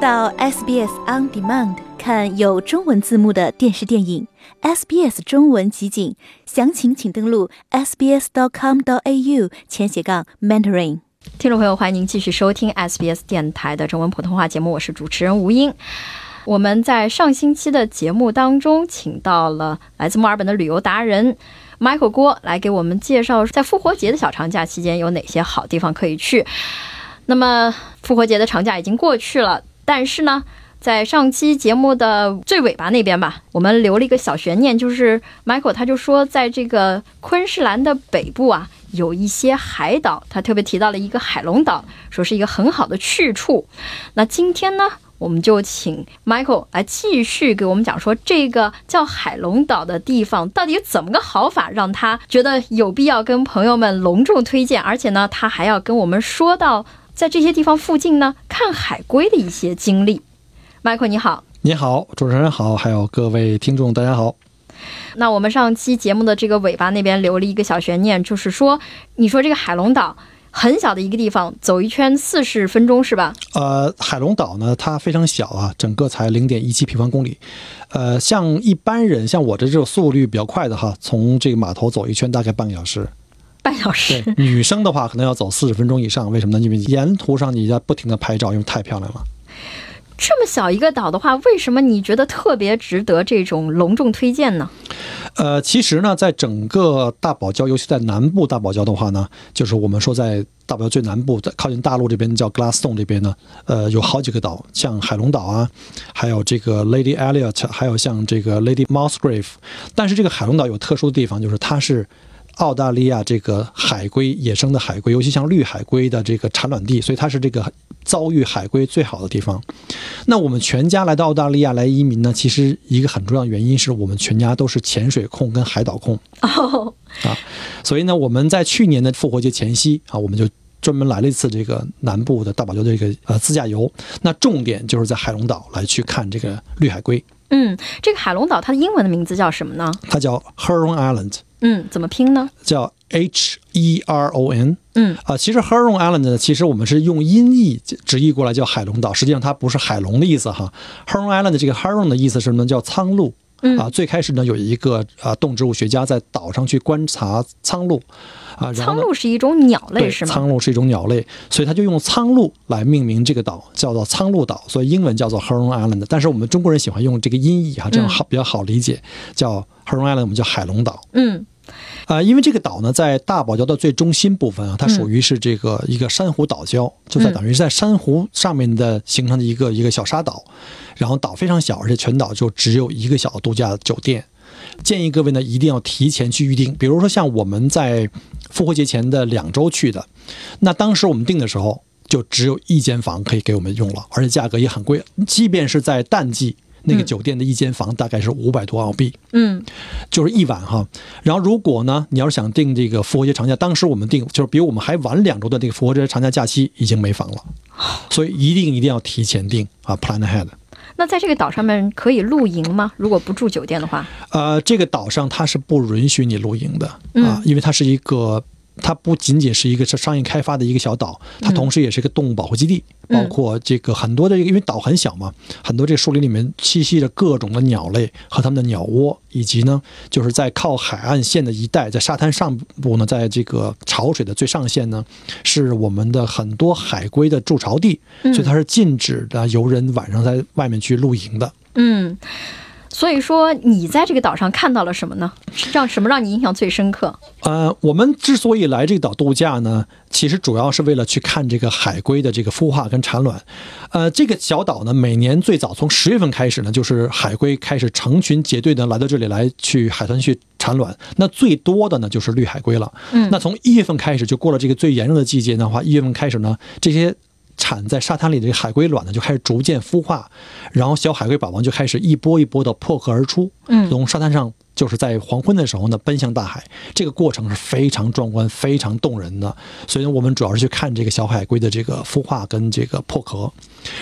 到 SBS On Demand 看有中文字幕的电视电影，SBS 中文集锦，详情请登录 sbs.com.au 前斜杠 mentoring。听众朋友，欢迎您继续收听 SBS 电台的中文普通话节目，我是主持人吴英。我们在上星期的节目当中，请到了来自墨尔本的旅游达人 Michael 郭来给我们介绍，在复活节的小长假期间有哪些好地方可以去。那么复活节的长假已经过去了。但是呢，在上期节目的最尾巴那边吧，我们留了一个小悬念，就是 Michael 他就说，在这个昆士兰的北部啊，有一些海岛，他特别提到了一个海龙岛，说是一个很好的去处。那今天呢，我们就请 Michael 来继续给我们讲说，这个叫海龙岛的地方到底怎么个好法，让他觉得有必要跟朋友们隆重推荐，而且呢，他还要跟我们说到。在这些地方附近呢，看海龟的一些经历。麦克你好，你好，主持人好，还有各位听众，大家好。那我们上期节目的这个尾巴那边留了一个小悬念，就是说，你说这个海龙岛很小的一个地方，走一圈四十分钟是吧？呃，海龙岛呢，它非常小啊，整个才零点一七平方公里。呃，像一般人，像我的这种速率比较快的哈，从这个码头走一圈大概半个小时。半小时，女生的话可能要走四十分钟以上。为什么呢？因为沿途上你要不停的拍照，因为太漂亮了。这么小一个岛的话，为什么你觉得特别值得这种隆重推荐呢？呃，其实呢，在整个大堡礁，尤其在南部大堡礁的话呢，就是我们说在大堡礁最南部，在靠近大陆这边叫 Glasstone 这边呢，呃，有好几个岛，像海龙岛啊，还有这个 Lady Elliot，还有像这个 Lady Musgrave。但是这个海龙岛有特殊的地方，就是它是。澳大利亚这个海龟，野生的海龟，尤其像绿海龟的这个产卵地，所以它是这个遭遇海龟最好的地方。那我们全家来到澳大利亚来移民呢，其实一个很重要的原因是我们全家都是潜水控跟海岛控哦啊，所以呢，我们在去年的复活节前夕啊，我们就专门来了一次这个南部的大堡礁的这个呃自驾游。那重点就是在海龙岛来去看这个绿海龟。嗯，这个海龙岛它的英文的名字叫什么呢？它叫 Heron Island。嗯，怎么拼呢？叫 H E R O N。嗯啊，其实 Heron Island 呢，其实我们是用音译直译过来叫海龙岛，实际上它不是海龙的意思哈。Heron Island 的这个 Heron 的意思是什么？叫苍鹭。啊，最开始呢，有一个啊动植物学家在岛上去观察苍鹭。啊，苍鹭是一种鸟类是吗？苍鹭是一种鸟类，所以他就用苍鹭来命名这个岛，叫做苍鹭岛，所以英文叫做 Heron Island。但是我们中国人喜欢用这个音译哈，这样好比较好理解，叫 Heron Island，我们叫海龙岛。嗯。啊，因为这个岛呢，在大堡礁的最中心部分啊，它属于是这个一个珊瑚岛礁，就在等于是在珊瑚上面的形成的一个一个小沙岛，然后岛非常小，而且全岛就只有一个小度假酒店。建议各位呢一定要提前去预定，比如说像我们在复活节前的两周去的，那当时我们订的时候就只有一间房可以给我们用了，而且价格也很贵，即便是在淡季。那个酒店的一间房大概是五百多澳币，嗯，就是一晚哈。然后如果呢，你要是想订这个复活节长假，当时我们订就是比我们还晚两周的这个复活节长假假期已经没房了，所以一定一定要提前订啊，plan ahead。那在这个岛上面可以露营吗？如果不住酒店的话？呃，这个岛上它是不允许你露营的啊，因为它是一个。它不仅仅是一个是商业开发的一个小岛，它同时也是一个动物保护基地，包括这个很多的，因为岛很小嘛，很多这个树林里面栖息着各种的鸟类和它们的鸟窝，以及呢，就是在靠海岸线的一带，在沙滩上部呢，在这个潮水的最上限呢，是我们的很多海龟的筑巢地，所以它是禁止的游人晚上在外面去露营的。嗯。所以说，你在这个岛上看到了什么呢？让什么让你印象最深刻？呃，我们之所以来这个岛度假呢，其实主要是为了去看这个海龟的这个孵化跟产卵。呃，这个小岛呢，每年最早从十月份开始呢，就是海龟开始成群结队的来到这里来去海豚去产卵。那最多的呢就是绿海龟了。嗯，那从一月份开始就过了这个最炎热的季节的话，一月份开始呢，这些。产在沙滩里的海龟卵呢就开始逐渐孵化，然后小海龟宝宝就开始一波一波的破壳而出，嗯从沙滩上就是在黄昏的时候呢奔向大海，这个过程是非常壮观、非常动人的。所以呢，我们主要是去看这个小海龟的这个孵化跟这个破壳。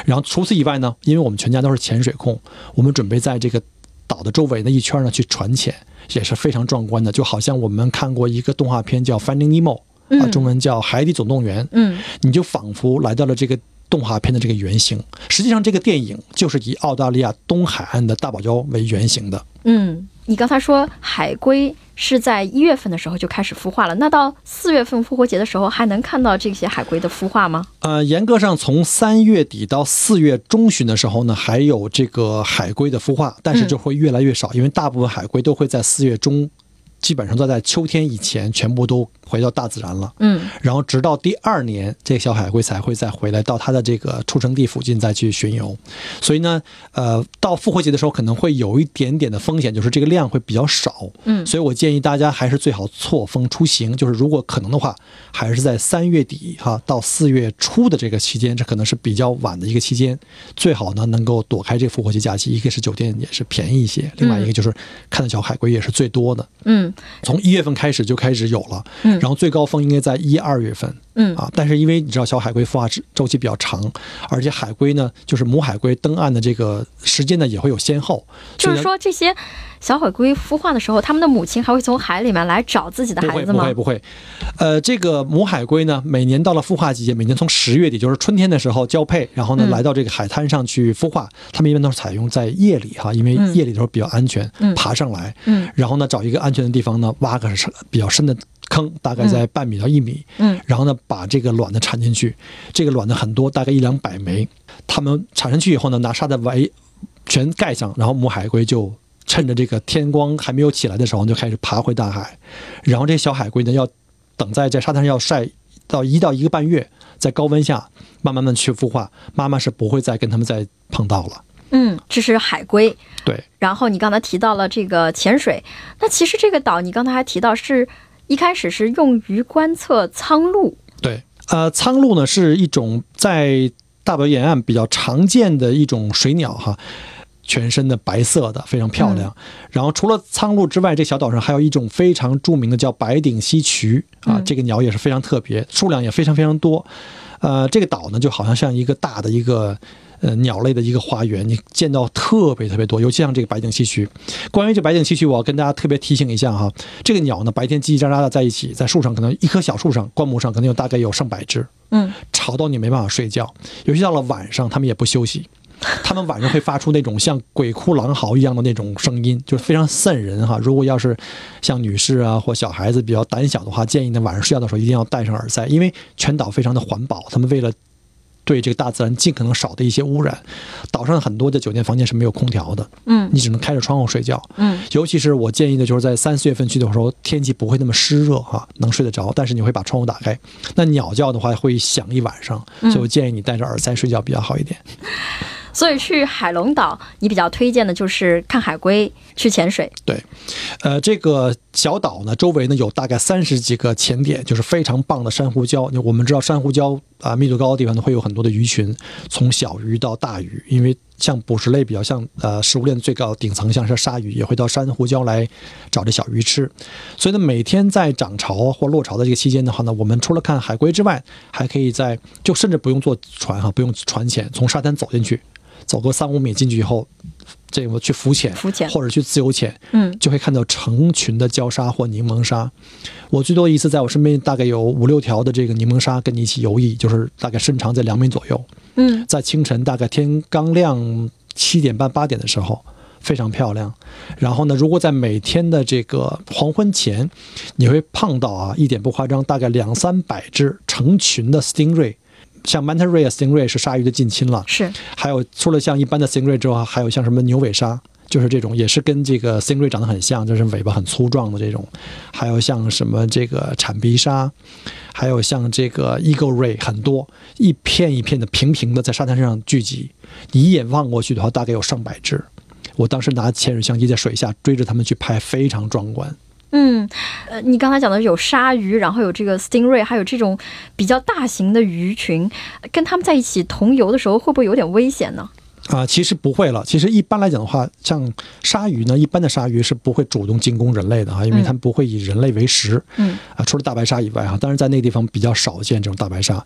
然后除此以外呢，因为我们全家都是潜水控，我们准备在这个岛的周围的一圈呢去船潜，也是非常壮观的，就好像我们看过一个动画片叫《Finding Nemo》啊，嗯中文叫《海底总动员》。嗯你就仿佛来到了这个动画片的这个原型。实际上，这个电影就是以澳大利亚东海岸的大堡礁为原型的。嗯，你刚才说海龟是在一月份的时候就开始孵化了，那到四月份复活节的时候还能看到这些海龟的孵化吗？呃，严格上从三月底到四月中旬的时候呢，还有这个海龟的孵化，但是就会越来越少，因为大部分海龟都会在四月中，基本上都在秋天以前全部都回到大自然了。嗯然后直到第二年，这个小海龟才会再回来到它的这个出生地附近再去巡游。所以呢，呃，到复活节的时候可能会有一点点的风险，就是这个量会比较少。嗯所以我建议大家还是最好错峰出行，就是如果可能的话，还是在三月底哈到四月初的这个期间，这可能是比较晚的一个期间，最好呢能够躲开这个复活节假期。一个是酒店也是便宜一些，另外一个就是看到小海龟也是最多的。嗯从一月份开始就开始有了，嗯。然后最高峰应该在一二月份。嗯。啊，但是因为你知道小海龟孵化周周期比较长，而且海龟呢，就是母海龟登岸的这个时间呢也会有先后，就是说这些小海龟孵化的时候，它们的母亲还会从海里面来找自己的孩子吗？会不会？不会，呃，这个母海龟呢，每年到了孵化季节，每年从十月底就是春天的时候交配，然后呢、嗯。来到这个海滩上去孵化，它们一般都是采用在夜里哈，因为嗯。夜里的时候比较安全，嗯。爬上来，嗯。然后呢找一个安全的地方呢挖个深比较深的坑，大概在半米到一米，嗯然后呢，把这个卵呢产进去，这个卵呢很多，大概一两百枚。它们产上去以后呢，拿沙子围全盖上，然后母海龟就趁着这个天光还没有起来的时候，就开始爬回大海。然后这些小海龟呢，要等在这沙滩上要晒到一到一个半月，在高温下慢慢的去孵化，妈妈是不会再跟它们再碰到了。嗯，这是海龟。对，然后你刚才提到了这个潜水，那其实这个岛你刚才还提到是一开始是用于观测苍鹭。对，呃，苍鹭呢是一种在大堡沿岸比较常见的一种水鸟哈，全身的白色的，非常漂亮。然后除了苍鹭之外，这小岛上还有一种非常著名的叫白顶溪渠啊，嗯这个鸟也是非常特别，数量也非常非常多。呃，这个岛呢就好像像一个大的一个。呃，鸟类的一个花园，你见到特别特别多，尤其像这个白顶溪区。关于这白顶溪区，我要跟大家特别提醒一下哈，这个鸟呢，白天叽叽喳喳的在一起，在树上可能一棵小树上，灌木上可能有大概有上百只，嗯吵到你没办法睡觉。尤其到了晚上，它们也不休息，它们晚上会发出那种像鬼哭狼嚎一样的那种声音，就是非常瘆人哈。如果要是像女士啊或小孩子比较胆小的话，建议呢晚上睡觉的时候一定要戴上耳塞，因为全岛非常的环保，他们为了对这个大自然尽可能少的一些污染，岛上很多的酒店房间是没有空调的，嗯你只能开着窗户睡觉。嗯尤其是我建议的，就是在三四月份去的时候，天气不会那么湿热哈、能睡得着，但是你会把窗户打开。那鸟叫的话会响一晚上，所以我建议你戴着耳塞睡觉比较好一点。所以去海龙岛，你比较推荐的就是看海龟、去潜水。对，呃，这个小岛呢，周围呢有大概三十几个潜点，就是非常棒的珊瑚礁。我们知道珊瑚礁啊、密度高的地方呢会有很多的鱼群，从小鱼到大鱼，因为像捕食类比较像呃食物链最高顶层，像是鲨鱼也会到珊瑚礁来找这小鱼吃。所以呢，每天在涨潮或落潮的这个期间的话呢，我们除了看海龟之外，还可以在就甚至不用坐船哈，不用船潜，从沙滩走进去，走个三五米进去以后，这个去浮潜，浮潜或者去自由潜，嗯就会看到成群的礁鲨或柠檬鲨。我最多一次在我身边大概有五六条的这个柠檬鲨跟你一起游弋，就是大概身长在两米左右，嗯在清晨大概天刚亮七点半八点的时候。非常漂亮，然后呢，如果在每天的这个黄昏前，你会碰到啊，一点不夸张，大概两三百只成群的 stingray，像 manta ray、stingray 是鲨鱼的近亲了，是还有除了像一般的 stingray 之外，还有像什么牛尾鲨，就是这种也是跟这个 stingray 长得很像，就是尾巴很粗壮的这种，还有像什么这个铲鼻鲨，还有像这个 eagle ray，很多一片一片的平平的在沙滩上聚集，你一眼望过去的话，大概有上百只。我当时拿潜水相机在水下追着它们去拍，非常壮观。嗯，呃，你刚才讲的有鲨鱼，然后有这个 stingray，还有这种比较大型的鱼群，跟他们在一起同游的时候，会不会有点危险呢？啊，其实不会了。其实一般来讲的话，像鲨鱼呢，一般的鲨鱼是不会主动进攻人类的啊，因为它们不会以人类为食。嗯，啊，除了大白鲨以外哈，当然在那个地方比较少见这种大白鲨。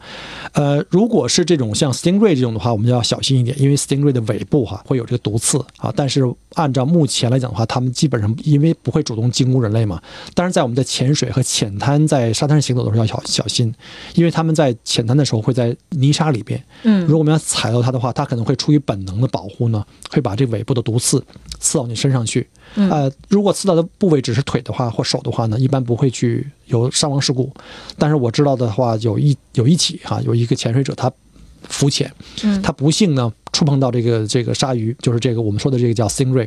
呃，如果是这种像 stingray 这种的话，我们就要小心一点，因为 stingray 的尾部哈会有这个毒刺啊。但是按照目前来讲的话，它们基本上因为不会主动进攻人类嘛。但是，在我们在潜水和浅滩在沙滩上行走的时候要小小心，因为它们在浅滩的时候会在泥沙里边。嗯如果我们要踩到它的话，它可能会出于本能的保护呢，会把这尾部的毒刺刺到你身上去。嗯呃，如果刺到的部位只是腿的话或手的话呢，一般不会去有伤亡事故。但是我知道的话，有一有一起哈、有一个潜水者他浮潜，嗯他不幸呢触碰到这个这个鲨鱼，就是这个我们说的这个叫 stingray，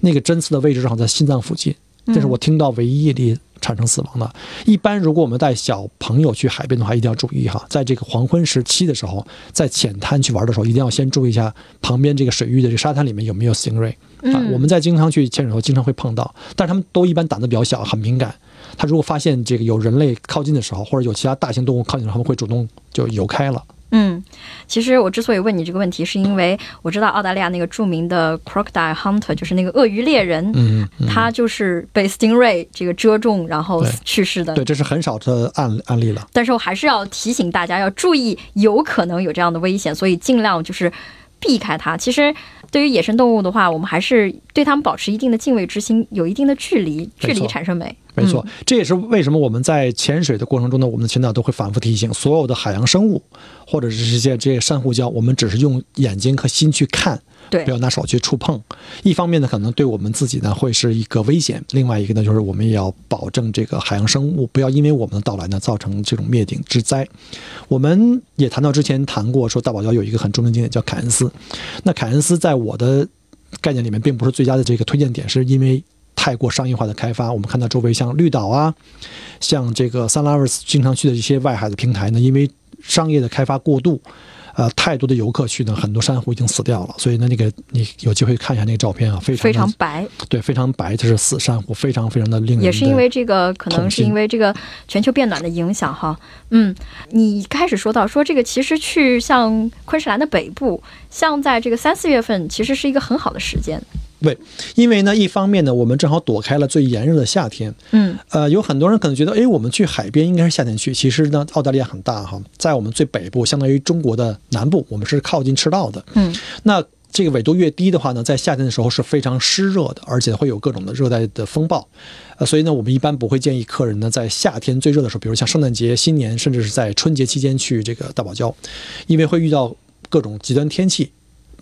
那个针刺的位置正好在心脏附近，这是我听到唯一一例产生死亡的。一般如果我们带小朋友去海边的话，一定要注意哈，在这个黄昏时期的时候，在浅滩去玩的时候，一定要先注意一下旁边这个水域的这个沙滩里面有没有 stingray 啊。嗯我们在经常去潜水的时候，经常会碰到，但是他们都一般胆子比较小，很敏感。他如果发现这个有人类靠近的时候，或者有其他大型动物靠近的时候，他们会主动就游开了。嗯，其实我之所以问你这个问题，是因为我知道澳大利亚那个著名的 crocodile hunter，就是那个鳄鱼猎人，嗯，嗯他就是被 stingray 这个蛰中，然后去世的。对，这是很少的案案例了。但是我还是要提醒大家要注意，有可能有这样的危险，所以尽量就是避开它。其实对于野生动物的话，我们还是对它们保持一定的敬畏之心，有一定的距离，距离产生美。没错，这也是为什么我们在潜水的过程中呢，我们的潜导都会反复提醒所有的海洋生物，或者是这些这些珊瑚礁，我们只是用眼睛和心去看，对不要拿手去触碰。一方面呢，可能对我们自己呢会是一个危险；另外一个呢，就是我们也要保证这个海洋生物不要因为我们的到来呢造成这种灭顶之灾。我们也谈到之前谈过，说大堡礁有一个很著名的景点叫凯恩斯。那凯恩斯在我的概念里面并不是最佳的这个推荐点，是因为太过商业化的开发。我们看到周围像绿岛啊，像这个 Sun Lovers 经常去的一些外海的平台呢，因为商业的开发过度。呃，太多的游客去呢，很多珊瑚已经死掉了，所以呢，那个你有机会看一下那个照片啊，非常非常白，对，非常白，就是死珊瑚，非常非常的令人也是因为这个，可能是因为这个全球变暖的影响哈。嗯，你开始说到说这个，其实去像昆士兰的北部，像在这个三四月份，其实是一个很好的时间。对，因为呢，一方面呢，我们正好躲开了最炎热的夏天，嗯呃，有很多人可能觉得，哎，我们去海边应该是夏天去。其实呢，澳大利亚很大哈，在我们最北部，相当于中国的南部，我们是靠近赤道的。嗯那这个纬度越低的话呢，在夏天的时候是非常湿热的，而且会有各种的热带的风暴。呃，所以呢，我们一般不会建议客人呢在夏天最热的时候，比如像圣诞节、新年，甚至是在春节期间去这个大堡礁，因为会遇到各种极端天气。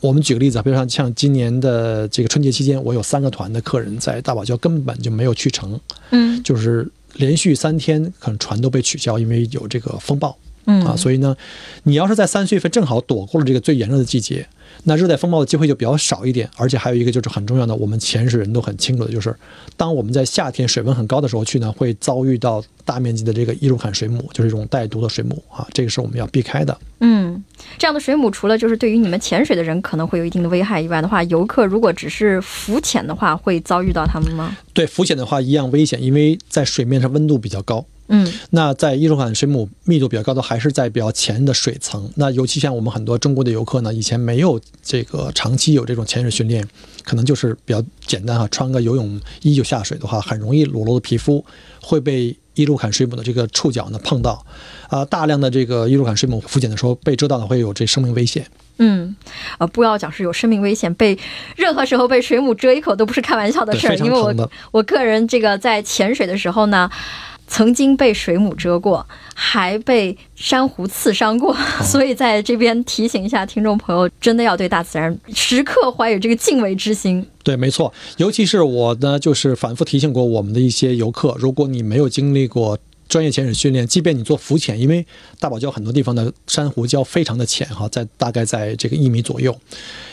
我们举个例子啊，比如像像今年的这个春节期间，我有三个团的客人在大堡礁根本就没有去成，嗯。就是连续三天可能船都被取消，因为有这个风暴嗯啊。所以呢，你要是在三四月份正好躲过了这个最炎热的季节，那热带风暴的机会就比较少一点。而且还有一个就是很重要的，我们潜水人都很清楚的，就是当我们在夏天水温很高的时候去呢，会遭遇到大面积的这个伊鲁坎水母，就是一种带毒的水母啊，这个是我们要避开的。嗯，这样的水母除了就是对于你们潜水的人可能会有一定的危害以外的话，游客如果只是浮潜的话，会遭遇到它们吗？对浮潜的话一样危险，因为在水面上温度比较高。嗯那在伊鲁坎水母密度比较高的，还是在比较浅的水层。那尤其像我们很多中国的游客呢，以前没有这个长期有这种潜水训练，可能就是比较简单哈，穿个游泳衣就下水的话，很容易裸露的皮肤会被伊鲁坎水母的这个触角呢碰到。啊、大量的这个伊鲁坎水母浮潜的时候被蛰到呢，会有这生命危险。嗯，呃，不要讲是有生命危险，被任何时候被水母蛰一口都不是开玩笑的，事儿，因为我。我个人这个在潜水的时候呢，曾经被水母蛰过，还被珊瑚刺伤过，所以在这边提醒一下听众朋友，真的要对大自然时刻怀有这个敬畏之心。对，没错，尤其是我呢，就是反复提醒过我们的一些游客，如果你没有经历过专业潜水训练，即便你做浮潜，因为大堡礁很多地方的珊瑚礁非常的浅哈，在大概在这个一米左右，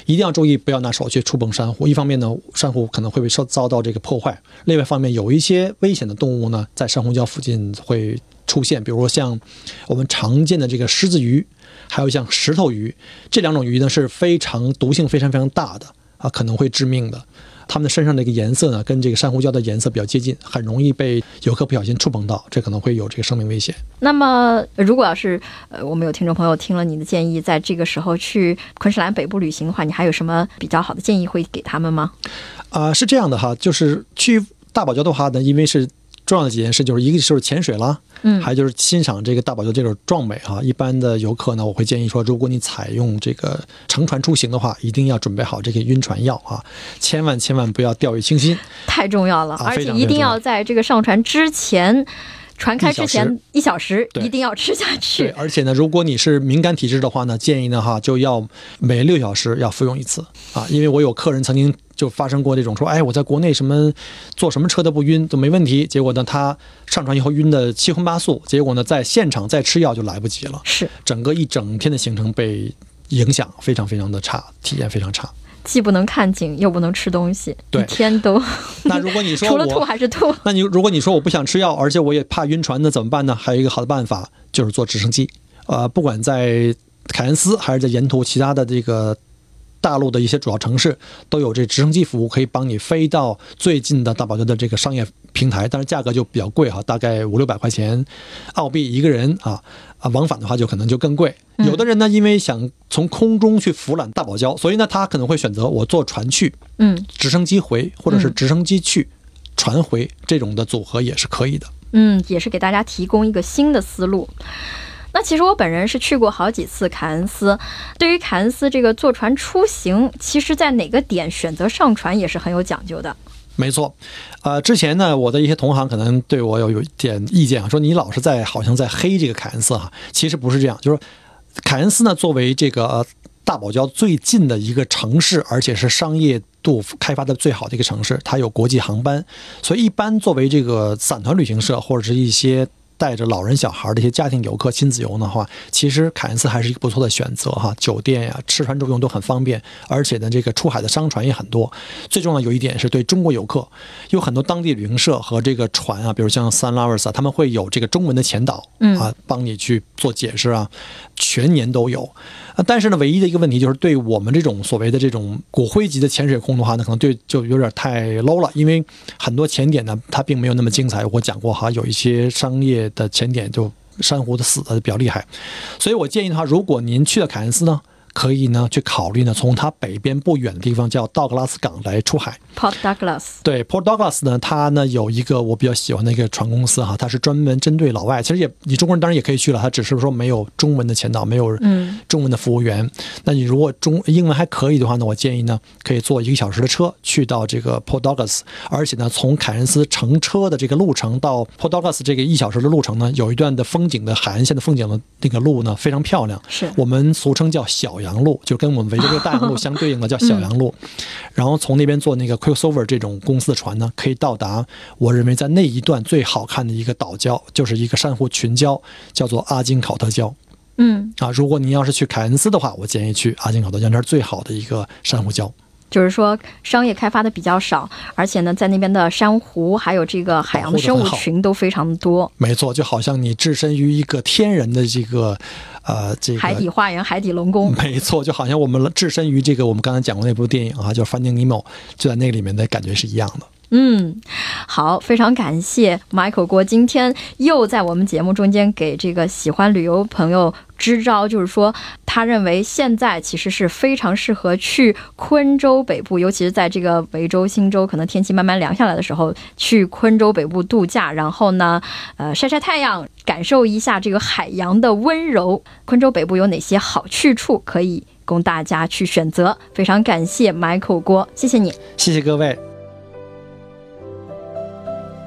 一定要注意不要拿手去触碰珊瑚。一方面呢，珊瑚可能会被受遭到这个破坏；另外一方面，有一些危险的动物呢，在珊瑚礁附近会出现，比如说像我们常见的这个狮子鱼，还有像石头鱼这两种鱼呢是非常毒性非常非常大的啊，可能会致命的。它们的身上的一个颜色呢，跟这个珊瑚礁的颜色比较接近，很容易被游客不小心触碰到，这可能会有这个生命危险。那么，如果要是呃，我们有听众朋友听了你的建议，在这个时候去昆士兰北部旅行的话，你还有什么比较好的建议会给他们吗？啊、是这样的哈，就是去大堡礁的话呢，因为是重要的几件事，就是一个就是潜水啦，嗯还有就是欣赏这个大堡礁这种壮美哈。一般的游客呢，我会建议说，如果你采用这个乘船出行的话，一定要准备好这个晕船药啊，千万千万不要掉以轻心。太重要了，啊而且一定要在这个上船之前，船开之前一小时对一定要吃下对，去。而且呢，如果你是敏感体质的话呢，建议呢哈就要每六小时要服用一次啊，因为我有客人曾经就发生过这种说，哎，我在国内什么坐什么车都不晕都没问题，结果呢他上船以后晕的七荤八素，结果呢在现场再吃药就来不及了，是，整个一整天的行程被影响，非常非常的差，体验非常差。既不能看景，又不能吃东西，对一天都 那如果你说 除了吐我，还是吐。那你如果你说我不想吃药，而且我也怕晕船，那怎么办呢？还有一个好的办法就是坐直升机，呃，不管在凯恩斯还是在沿途其他的这个大陆的一些主要城市，都有这直升机服务，可以帮你飞到最近的大堡礁的这个商业平台，但是价格就比较贵哈，大概五六百块钱澳币一个人啊啊，往返的话就可能就更贵。嗯有的人呢，因为想从空中去俯览大堡礁，所以呢，他可能会选择我坐船去，嗯直升机回，或者是嗯直升机去，船回这种的组合也是可以的。嗯，也是给大家提供一个新的思路。那其实我本人是去过好几次凯恩斯，对于凯恩斯这个坐船出行，其实在哪个点选择上船也是很有讲究的。没错，呃，之前呢，我的一些同行可能对我有有一点意见啊，说你老是在好像在黑这个凯恩斯哈，其实不是这样，就是凯恩斯呢，作为这个大堡礁最近的一个城市，而且是商业度开发的最好的一个城市，它有国际航班，所以一般作为这个散团旅行社或者是一些。带着老人、小孩的一些家庭游客、亲子游的话，其实凯恩斯还是一个不错的选择哈。酒店呀、吃穿住用都很方便，而且呢，这个出海的商船也很多。最重要有一点是对中国游客，有很多当地旅行社和这个船啊，比如像 Sun Lovers 啊，他们会有这个中文的前导，嗯啊，帮你去做解释啊，全年都有。啊，但是呢，唯一的一个问题就是，对我们这种所谓的这种骨灰级的潜水控的话呢，可能对就有点太 low 了，因为很多潜点呢，它并没有那么精彩。我讲过哈，有一些商业的潜点就珊瑚的死的比较厉害，所以我建议的话，如果您去了凯恩斯呢，可以呢去考虑呢，从它北边不远的地方叫道格拉斯港来出海。Port Douglas，对，Port Douglas 呢，它呢有一个我比较喜欢的一个船公司哈，它是专门针对老外，其实也你中国人当然也可以去了，它只是说没有中文的前导，没有嗯。中文的服务员。那你如果中英文还可以的话呢，我建议呢可以坐一个小时的车去到这个 Port Douglas，而且呢从凯恩斯乘车的这个路程到 Port Douglas 这个一小时的路程呢，有一段的风景的海岸线的风景的那个路呢非常漂亮，是。我们俗称叫小洋路，就跟我们围着这个大洋路 相对应的叫小洋路。然后从那边坐那个 Quicksilver 这种公司的船呢，可以到达我认为在那一段最好看的一个岛礁，就是一个珊瑚群礁，叫做阿金考特礁嗯，啊。如果您要是去凯恩斯的话，我建议去阿金考特礁，那是最好的一个珊瑚礁。就是说商业开发的比较少，而且呢，在那边的珊瑚还有这个海洋的生物群都非常多，没错，就好像你置身于一个天然的这个呃这个海底花园、海底龙宫。没错，就好像我们置身于这个我们刚才讲过那部电影啊，叫《Finding Nemo》，就在那个里面的感觉是一样的。嗯，好，非常感谢 Michael 郭今天又在我们节目中间给这个喜欢旅游朋友支招，就是说他认为现在其实是非常适合去昆州北部，尤其是在这个维州、新州可能天气慢慢凉下来的时候，去昆州北部度假，然后呢，呃，晒晒太阳，感受一下这个海洋的温柔。昆州北部有哪些好去处可以供大家去选择？非常感谢 Michael 郭，谢谢你。谢谢各位。